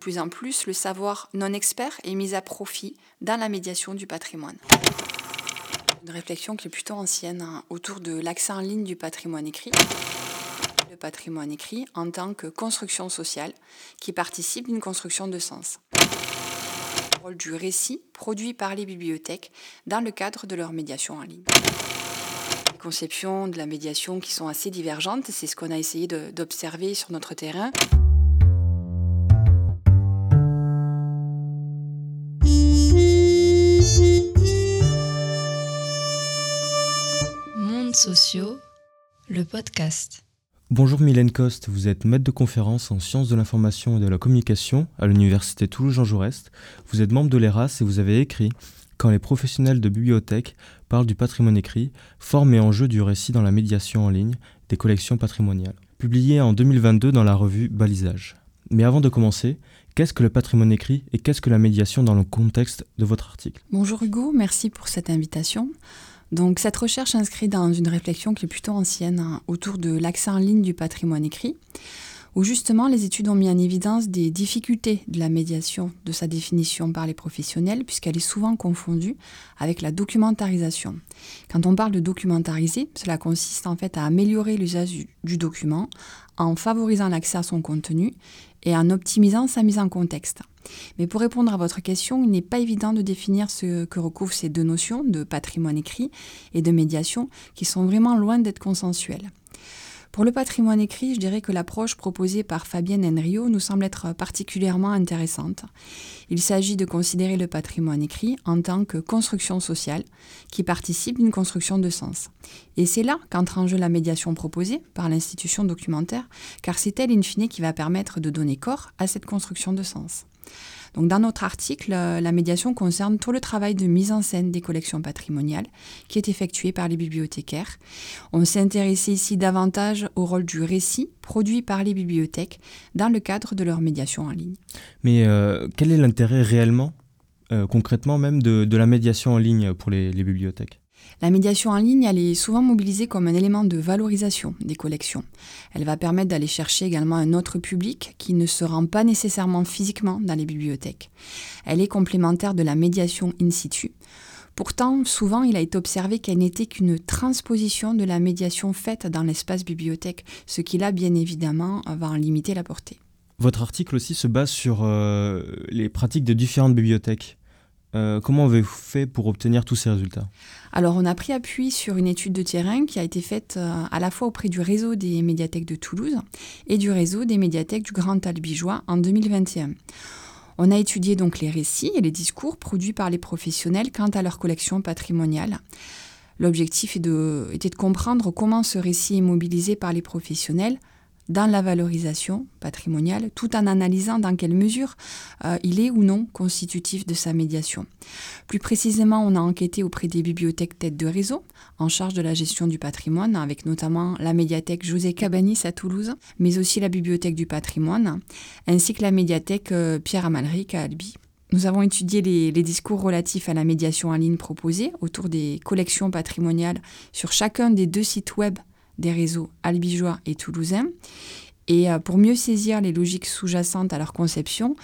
plus en plus, le savoir non expert est mis à profit dans la médiation du patrimoine. Une réflexion qui est plutôt ancienne hein, autour de l'accès en ligne du patrimoine écrit. Le patrimoine écrit en tant que construction sociale qui participe d'une construction de sens. Le rôle du récit produit par les bibliothèques dans le cadre de leur médiation en ligne Les conceptions de la médiation qui sont assez divergentes. C'est ce qu'on a essayé d'observer sur notre terrain. Sociaux, le podcast. Bonjour Mylène Coste, vous êtes maître de conférence en sciences de l'information et de la communication à l'université Toulouse-Jean Jaurès. Vous êtes membre de l'ERAS et vous avez écrit Quand les professionnels de bibliothèque parlent du patrimoine écrit, forme et enjeu du récit dans la médiation en ligne des collections patrimoniales. Publié en 2022 dans la revue Balisage. Mais avant de commencer, Qu'est-ce que le patrimoine écrit et qu'est-ce que la médiation dans le contexte de votre article? Bonjour Hugo, merci pour cette invitation. Donc cette recherche s'inscrit dans une réflexion qui est plutôt ancienne hein, autour de l'accès en ligne du patrimoine écrit, où justement les études ont mis en évidence des difficultés de la médiation de sa définition par les professionnels, puisqu'elle est souvent confondue avec la documentarisation. Quand on parle de documentariser, cela consiste en fait à améliorer l'usage du document en favorisant l'accès à son contenu et en optimisant sa mise en contexte. Mais pour répondre à votre question, il n'est pas évident de définir ce que recouvrent ces deux notions de patrimoine écrit et de médiation qui sont vraiment loin d'être consensuelles. Pour le patrimoine écrit, je dirais que l'approche proposée par Fabienne Enrio nous semble être particulièrement intéressante. Il s'agit de considérer le patrimoine écrit en tant que construction sociale qui participe d'une construction de sens. Et c'est là qu'entre en jeu la médiation proposée par l'institution documentaire, car c'est elle in fine qui va permettre de donner corps à cette construction de sens. Donc dans notre article, euh, la médiation concerne tout le travail de mise en scène des collections patrimoniales qui est effectué par les bibliothécaires. On s'est intéressé ici davantage au rôle du récit produit par les bibliothèques dans le cadre de leur médiation en ligne. Mais euh, quel est l'intérêt réellement, euh, concrètement même, de, la médiation en ligne pour les bibliothèques? La médiation en ligne, est souvent mobilisée comme un élément de valorisation des collections. Elle va permettre d'aller chercher également un autre public qui ne se rend pas nécessairement physiquement dans les bibliothèques. Elle est complémentaire de la médiation in situ. Pourtant, souvent, il a été observé qu'elle n'était qu'une transposition de la médiation faite dans l'espace bibliothèque, ce qui là, bien évidemment, va en limiter la portée. Votre article aussi se base sur euh, les pratiques de différentes bibliothèques. Euh, comment avez-vous fait pour obtenir tous ces résultats? Alors, on a pris appui sur une étude de terrain qui a été faite euh, à la fois auprès du réseau des médiathèques de Toulouse et du réseau des médiathèques du Grand Albigeois en 2021. On a étudié donc les récits et les discours produits par les professionnels quant à leur collection patrimoniale. L'objectif était de comprendre comment ce récit est mobilisé par les professionnels dans la valorisation patrimoniale, tout en analysant dans quelle mesure euh, il est ou non constitutif de sa médiation. Plus précisément, on a enquêté auprès des bibliothèques têtes de réseau, en charge de la gestion du patrimoine, avec notamment la médiathèque José Cabanis à Toulouse, mais aussi la bibliothèque du patrimoine, ainsi que la médiathèque euh, Pierre Amalric à Albi. Nous avons étudié les, les, discours relatifs à la médiation en ligne proposée autour des collections patrimoniales sur chacun des deux sites web des réseaux albigeois et toulousains. Et euh, pour mieux saisir les logiques sous-jacentes à leur conception,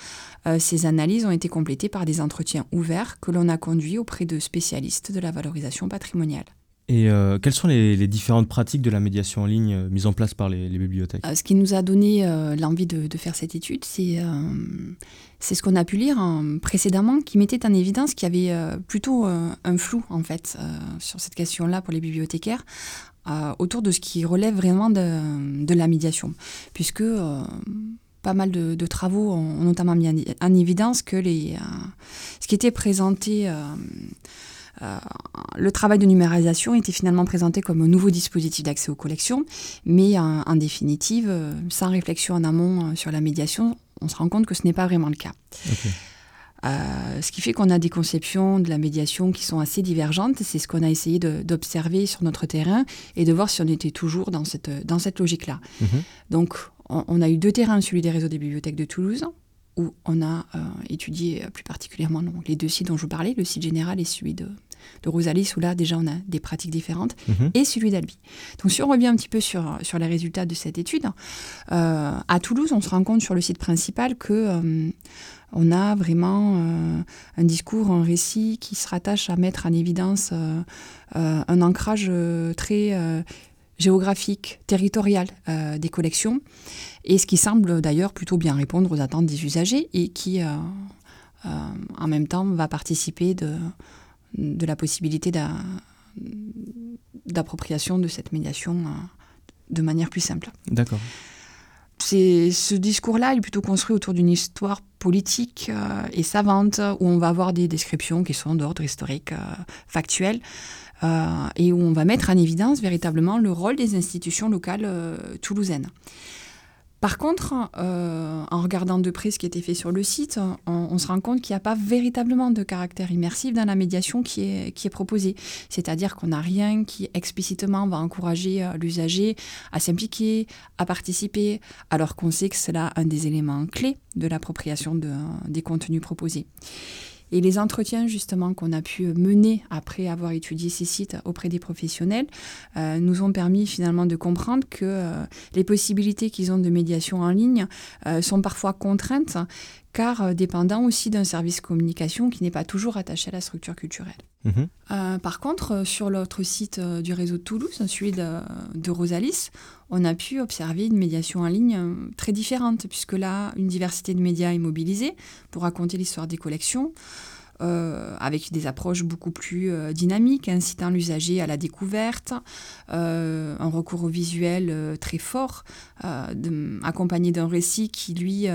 euh, ces analyses ont été complétées par des entretiens ouverts que l'on a conduits auprès de spécialistes de la valorisation patrimoniale. Et euh, quelles sont les, différentes pratiques de la médiation en ligne mises en place par les, bibliothèques? Ce qui nous a donné l'envie de, faire cette étude, c'est ce qu'on a pu lire hein, précédemment, qui mettait en évidence qu'il y avait plutôt un flou en fait sur cette question-là pour les bibliothécaires, euh, autour de ce qui relève vraiment de, la médiation, puisque euh, pas mal de, travaux ont, notamment mis en, évidence que les, euh, ce qui était présenté, le travail de numérisation était finalement présenté comme un nouveau dispositif d'accès aux collections, mais en, définitive, sans réflexion en amont sur la médiation, on se rend compte que ce n'est pas vraiment le cas. Euh, ce qui fait qu'on a des conceptions de la médiation qui sont assez divergentes. C'est ce qu'on a essayé d'observer sur notre terrain et de voir si on était toujours dans cette, dans cette logique-là. Mhm. Donc, on, a eu deux terrains, celui des réseaux des bibliothèques de Toulouse, où on a euh, étudié plus particulièrement les deux sites dont je vous parlais, le site général et celui de, de Rosalis, où là déjà on a des pratiques différentes, Mhm. et celui d'Albi. Donc si on revient un petit peu sur, sur les résultats de cette étude, euh, à Toulouse, on se rend compte sur le site principal que euh, on a vraiment euh, un discours, un récit qui se rattache à mettre en évidence un ancrage très géographique, territorial euh, des collections, et ce qui semble d'ailleurs plutôt bien répondre aux attentes des usagers et qui, euh, euh, en même temps, va participer de, de la possibilité d'a- d'appropriation de cette médiation euh, de manière plus simple. D'accord. Ce discours-là est plutôt construit autour d'une histoire politique et savante où on va avoir des descriptions qui sont d'ordre historique, factuel, et où on va mettre en évidence véritablement le rôle des institutions locales euh, toulousaines. Par contre, euh, en regardant de près ce qui était fait sur le site, on, se rend compte qu'il n'y a pas véritablement de caractère immersif dans la médiation qui est, qui est proposée. C'est-à-dire qu'on n'a rien qui explicitement va encourager euh, l'usager à s'impliquer, à participer, alors qu'on sait que c'est là un des éléments clés de l'appropriation de- des contenus proposés. Et les entretiens justement qu'on a pu mener après avoir étudié ces sites auprès des professionnels euh, nous ont permis finalement de comprendre que euh, les possibilités qu'ils ont de médiation en ligne euh, sont parfois contraintes car euh, dépendant aussi d'un service communication qui n'est pas toujours attaché à la structure culturelle. Mhm. Euh, par contre, euh, sur l'autre site du réseau de Toulouse, celui de, de Rosalis, on a pu observer une médiation en ligne très différente, puisque là, une diversité de médias est mobilisée pour raconter l'histoire des collections, euh, avec des approches beaucoup plus euh, dynamiques, incitant l'usager à la découverte, euh, un recours au visuel très fort, de- accompagné d'un récit qui, lui,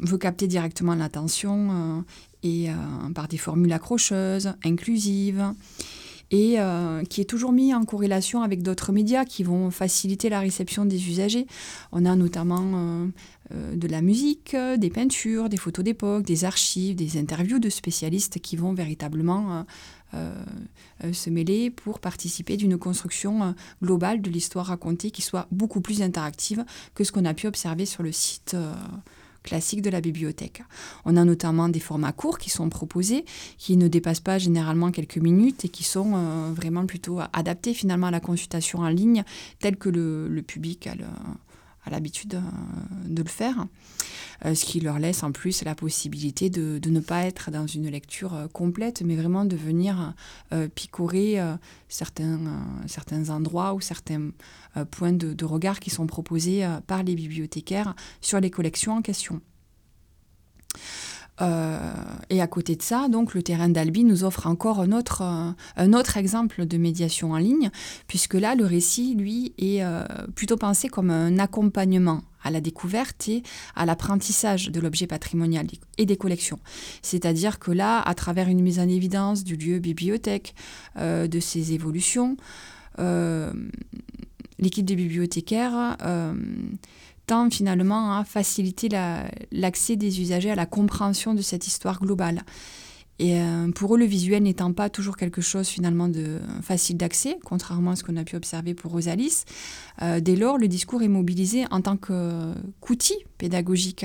veut capter directement l'attention euh, et euh, par des formules accrocheuses, inclusives, et euh, qui est toujours mis en corrélation avec d'autres médias qui vont faciliter la réception des usagers. On a notamment euh, euh, de la musique, des peintures, des photos d'époque, des archives, des interviews de spécialistes qui vont véritablement se mêler pour participer d'une construction globale de l'histoire racontée qui soit beaucoup plus interactive que ce qu'on a pu observer sur le site classique de la bibliothèque. On a notamment des formats courts qui sont proposés, qui ne dépassent pas généralement quelques minutes et qui sont euh, vraiment plutôt adaptés finalement à la consultation en ligne telle que le, public a l'habitude euh, de le faire, ce qui leur laisse en plus la possibilité de, ne pas être dans une lecture euh, complète, mais vraiment de venir euh, picorer euh, certains, euh, endroits ou certains euh, points de, regard qui sont proposés euh, par les bibliothécaires sur les collections en question. Euh, et à côté de ça, donc le terrain d'Albi nous offre encore un autre, euh, exemple de médiation en ligne, puisque là, le récit, lui, est euh, plutôt pensé comme un accompagnement à la découverte et à l'apprentissage de l'objet patrimonial et des collections. C'est-à-dire que là, à travers une mise en évidence du lieu bibliothèque, euh, de ses évolutions, euh, l'équipe des bibliothécaires euh, tend finalement à faciliter la- l'accès des usagers à la compréhension de cette histoire globale. Et euh, pour eux, le visuel n'étant pas toujours quelque chose finalement de facile d'accès, contrairement à ce qu'on a pu observer pour Rosalis, euh, dès lors, le discours est mobilisé en tant qu'outil pédagogique.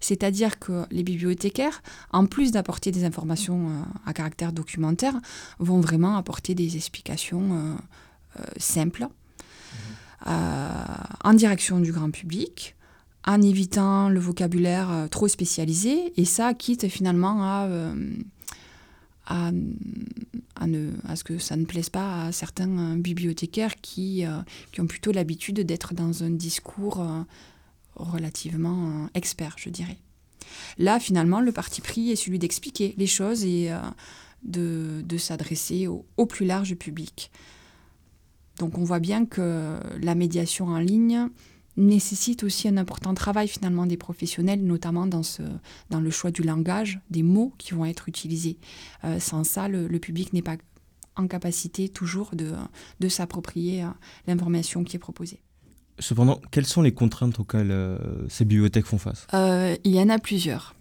C'est-à-dire que les bibliothécaires, en plus d'apporter des informations euh, à caractère documentaire, vont vraiment apporter des explications simples, en direction du grand public, en évitant le vocabulaire trop spécialisé, et ça quitte finalement à, à, à ce que ça ne plaise pas à certains euh, bibliothécaires qui, euh, qui ont plutôt l'habitude d'être dans un discours euh, relativement expert, je dirais. Là, finalement, le parti pris est celui d'expliquer les choses et de, de s'adresser au plus large public. Donc on voit bien que la médiation en ligne nécessite aussi un important travail finalement des professionnels, notamment dans, ce, dans le choix du langage, des mots qui vont être utilisés. Euh, sans ça, le, le public n'est pas en capacité toujours de, de s'approprier euh, l'information qui est proposée. Cependant, quelles sont les contraintes auxquelles euh, ces bibliothèques font face? Euh, il y en a plusieurs.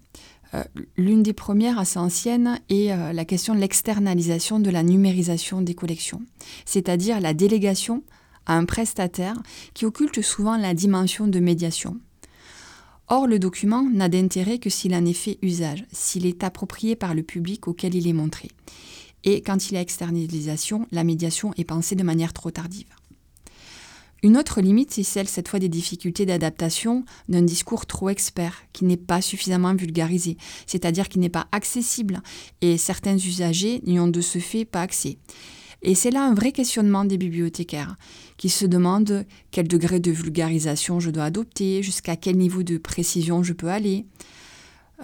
Euh, L'une des premières, assez ancienne, est la question de l'externalisation de la numérisation des collections, c'est-à-dire la délégation à un prestataire qui occulte souvent la dimension de médiation. Or, le document n'a d'intérêt que s'il en est fait usage, s'il est approprié par le public auquel il est montré. et quand il y a externalisation, la médiation est pensée de manière trop tardive. Une autre limite, c'est celle cette fois des difficultés d'adaptation d'un discours trop expert, qui n'est pas suffisamment vulgarisé, c'est-à-dire qui n'est pas accessible, et certains usagers n'y ont de ce fait pas accès. Et c'est là un vrai questionnement des bibliothécaires, qui se demandent quel degré de vulgarisation je dois adopter, jusqu'à quel niveau de précision je peux aller.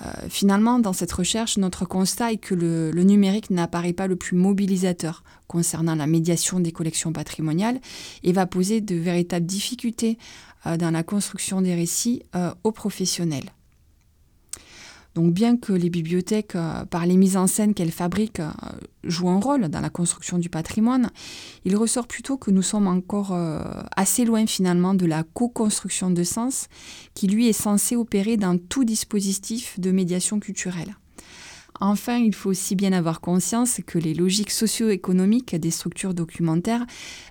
Euh, finalement, dans cette recherche, notre constat est que le, numérique n'apparaît pas le plus mobilisateur concernant la médiation des collections patrimoniales et va poser de véritables difficultés euh, dans la construction des récits euh, aux professionnels. Donc bien que les bibliothèques, euh, par les mises en scène qu'elles fabriquent, euh, jouent un rôle dans la construction du patrimoine, il ressort plutôt que nous sommes encore euh, assez loin finalement de la co-construction de sens qui lui est censé opérer dans tout dispositif de médiation culturelle. Enfin, il faut aussi bien avoir conscience que les logiques socio-économiques des structures documentaires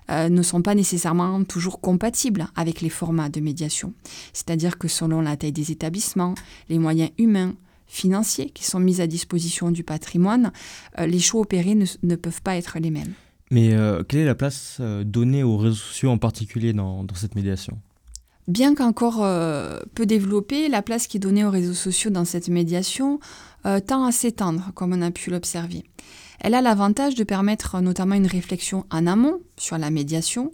ne sont pas nécessairement toujours compatibles avec les formats de médiation. C'est-à-dire que selon la taille des établissements, les moyens humains, financiers qui sont mis à disposition du patrimoine, euh, les choix opérés ne, peuvent pas être les mêmes. Mais euh, quelle est la place euh, donnée aux réseaux sociaux en particulier dans, cette médiation? Bien qu'encore peu développée, la place qui est donnée aux réseaux sociaux dans cette médiation tend à s'étendre, comme on a pu l'observer. Elle a l'avantage de permettre notamment une réflexion en amont sur la médiation,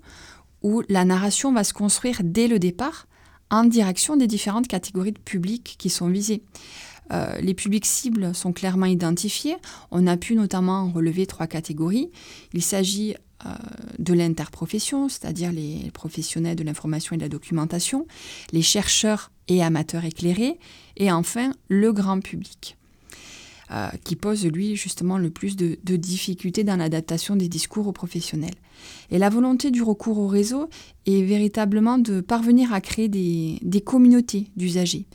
où la narration va se construire dès le départ en direction des différentes catégories de publics qui sont visées. Euh, les publics cibles sont clairement identifiés. On a pu notamment relever trois catégories. Il s'agit euh, de l'interprofession, c'est-à-dire les professionnels de l'information et de la documentation, les chercheurs et amateurs éclairés, et enfin le grand public. Euh, qui pose, lui, justement le plus de, difficultés dans l'adaptation des discours aux professionnels. Et la volonté du recours au réseau est véritablement de parvenir à créer des communautés d'usagers.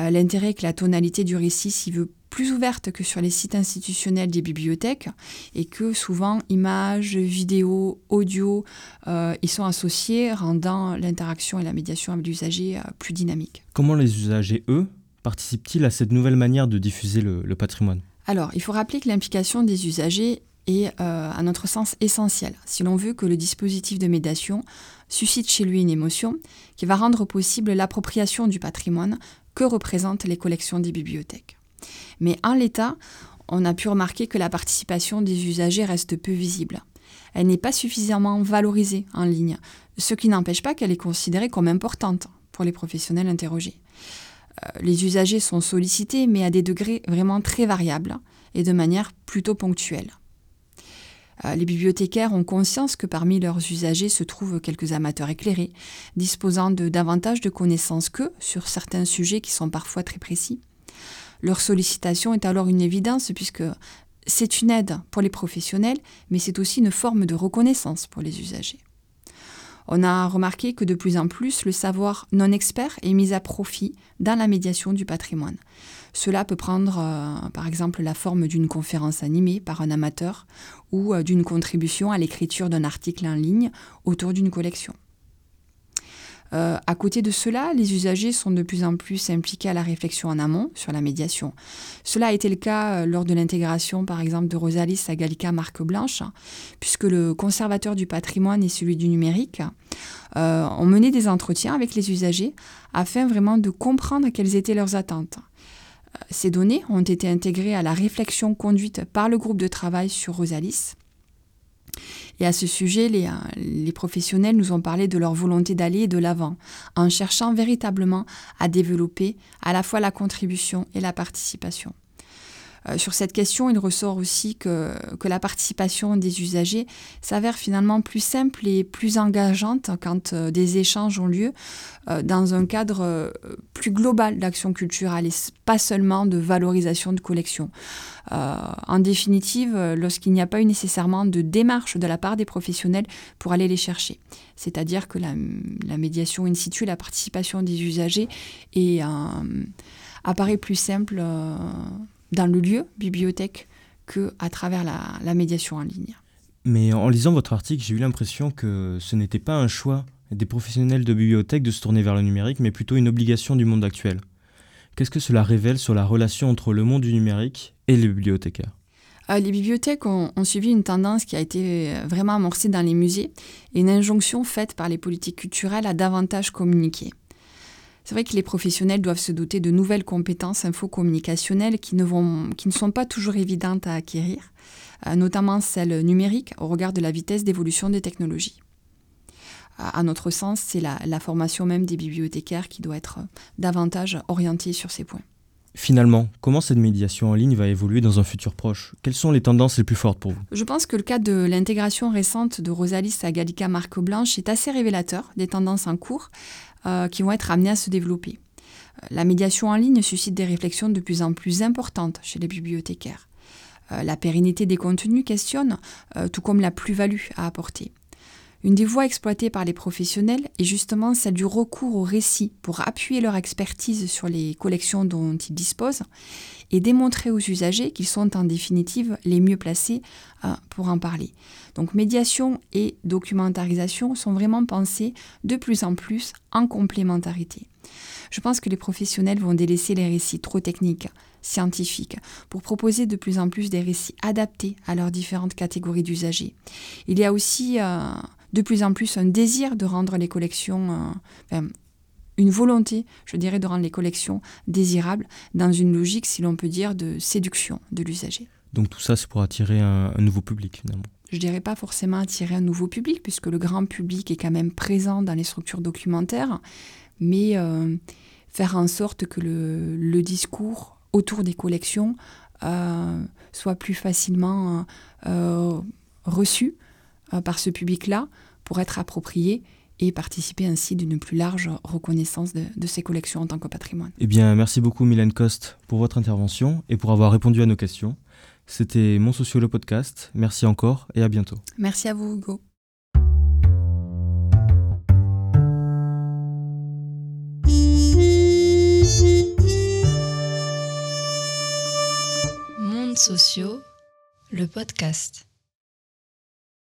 Euh, l'intérêt est que la tonalité du récit s'y veut plus ouverte que sur les sites institutionnels des bibliothèques et que souvent images, vidéos, audio euh, y sont associés, rendant l'interaction et la médiation avec l'usager euh, plus dynamique. Comment les usagers, eux, participent-ils à cette nouvelle manière de diffuser le, patrimoine? Alors, il faut rappeler que l'implication des usagers est, à notre sens, essentielle si l'on veut que le dispositif de médiation suscite chez lui une émotion qui va rendre possible l'appropriation du patrimoine que représentent les collections des bibliothèques. Mais en l'état, on a pu remarquer que la participation des usagers reste peu visible. Elle n'est pas suffisamment valorisée en ligne, ce qui n'empêche pas qu'elle est considérée comme importante pour les professionnels interrogés. Euh, les usagers sont sollicités, mais à des degrés vraiment très variables et de manière plutôt ponctuelle. Euh, les bibliothécaires ont conscience que parmi leurs usagers se trouvent quelques amateurs éclairés, disposant de davantage de connaissances qu'eux sur certains sujets qui sont parfois très précis. Leur sollicitation est alors une évidence puisque c'est une aide pour les professionnels, mais c'est aussi une forme de reconnaissance pour les usagers. On a remarqué que de plus en plus, le savoir non expert est mis à profit dans la médiation du patrimoine. Cela peut prendre euh, par exemple la forme d'une conférence animée par un amateur ou euh, d'une contribution à l'écriture d'un article en ligne autour d'une collection. Euh, à côté de cela, les usagers sont de plus en plus impliqués à la réflexion en amont sur la médiation. Cela a été le cas lors de l'intégration, par exemple, de Rosalis à Gallica Marque Blanche, puisque le conservateur du patrimoine et celui du numérique ont mené des entretiens avec les usagers afin vraiment de comprendre quelles étaient leurs attentes. Ces données ont été intégrées à la réflexion conduite par le groupe de travail sur Rosalis. Et à ce sujet, les, les professionnels nous ont parlé de leur volonté d'aller de l'avant, en cherchant véritablement à développer à la fois la contribution et la participation. Euh, sur cette question, il ressort aussi que, que la participation des usagers s'avère finalement plus simple et plus engageante quand euh, des échanges ont lieu euh, dans un cadre plus global d'action culturelle et pas seulement de valorisation de collections. en définitive, lorsqu'il n'y a pas eu nécessairement de démarche de la part des professionnels pour aller les chercher. C'est-à-dire que la, médiation in situ, la participation des usagers est, apparaît plus simple dans le lieu, bibliothèque, que à travers la, médiation en ligne. Mais en lisant votre article, j'ai eu l'impression que ce n'était pas un choix des professionnels de bibliothèque de se tourner vers le numérique, mais plutôt une obligation du monde actuel. Qu'est-ce que cela révèle sur la relation entre le monde du numérique et les bibliothécaires? Les bibliothèques ont, ont, suivi une tendance qui a été vraiment amorcée dans les musées et une injonction faite par les politiques culturelles à davantage communiquer. C'est vrai que les professionnels doivent se doter de nouvelles compétences infocommunicationnelles qui ne, vont, qui ne sont pas toujours évidentes à acquérir, euh, notamment celles numériques au regard de la vitesse d'évolution des technologies. À notre sens, c'est la, la formation même des bibliothécaires qui doit être davantage orientée sur ces points. Finalement, comment cette médiation en ligne va évoluer dans un futur proche? Quelles sont les tendances les plus fortes pour vous? Je pense que le cas de l'intégration récente de Rosalis à Gallica Marque Blanche est assez révélateur des tendances en cours euh, qui vont être amenées à se développer. Euh, la médiation en ligne suscite des réflexions de plus en plus importantes chez les bibliothécaires. Euh, la pérennité des contenus questionne, tout comme la plus-value à apporter. Une des voies exploitées par les professionnels est justement celle du recours au récit pour appuyer leur expertise sur les collections dont ils disposent et démontrer aux usagers qu'ils sont en définitive les mieux placés euh, pour en parler. Donc médiation et documentarisation sont vraiment pensés de plus en plus en complémentarité. Je pense que les professionnels vont délaisser les récits trop techniques, scientifiques, pour proposer de plus en plus des récits adaptés à leurs différentes catégories d'usagers. Il y a aussi euh, de plus en plus un désir de rendre les collections, euh, une volonté, je dirais, de rendre les collections désirables dans une logique, si l'on peut dire, de séduction de l'usager. Donc tout ça, c'est pour attirer un, nouveau public finalement je dirais pas forcément attirer un nouveau public, puisque le grand public est quand même présent dans les structures documentaires, mais euh, faire en sorte que le, discours autour des collections euh, soit plus facilement reçu par ce public-là pour être approprié et participer ainsi d'une plus large reconnaissance de, de, ces collections en tant que patrimoine. Eh bien, merci beaucoup Mylène Coste pour votre intervention et pour avoir répondu à nos questions. C'était Mon Socio le podcast. Merci encore et à bientôt. Merci à vous Hugo. Monde sociaux, le podcast.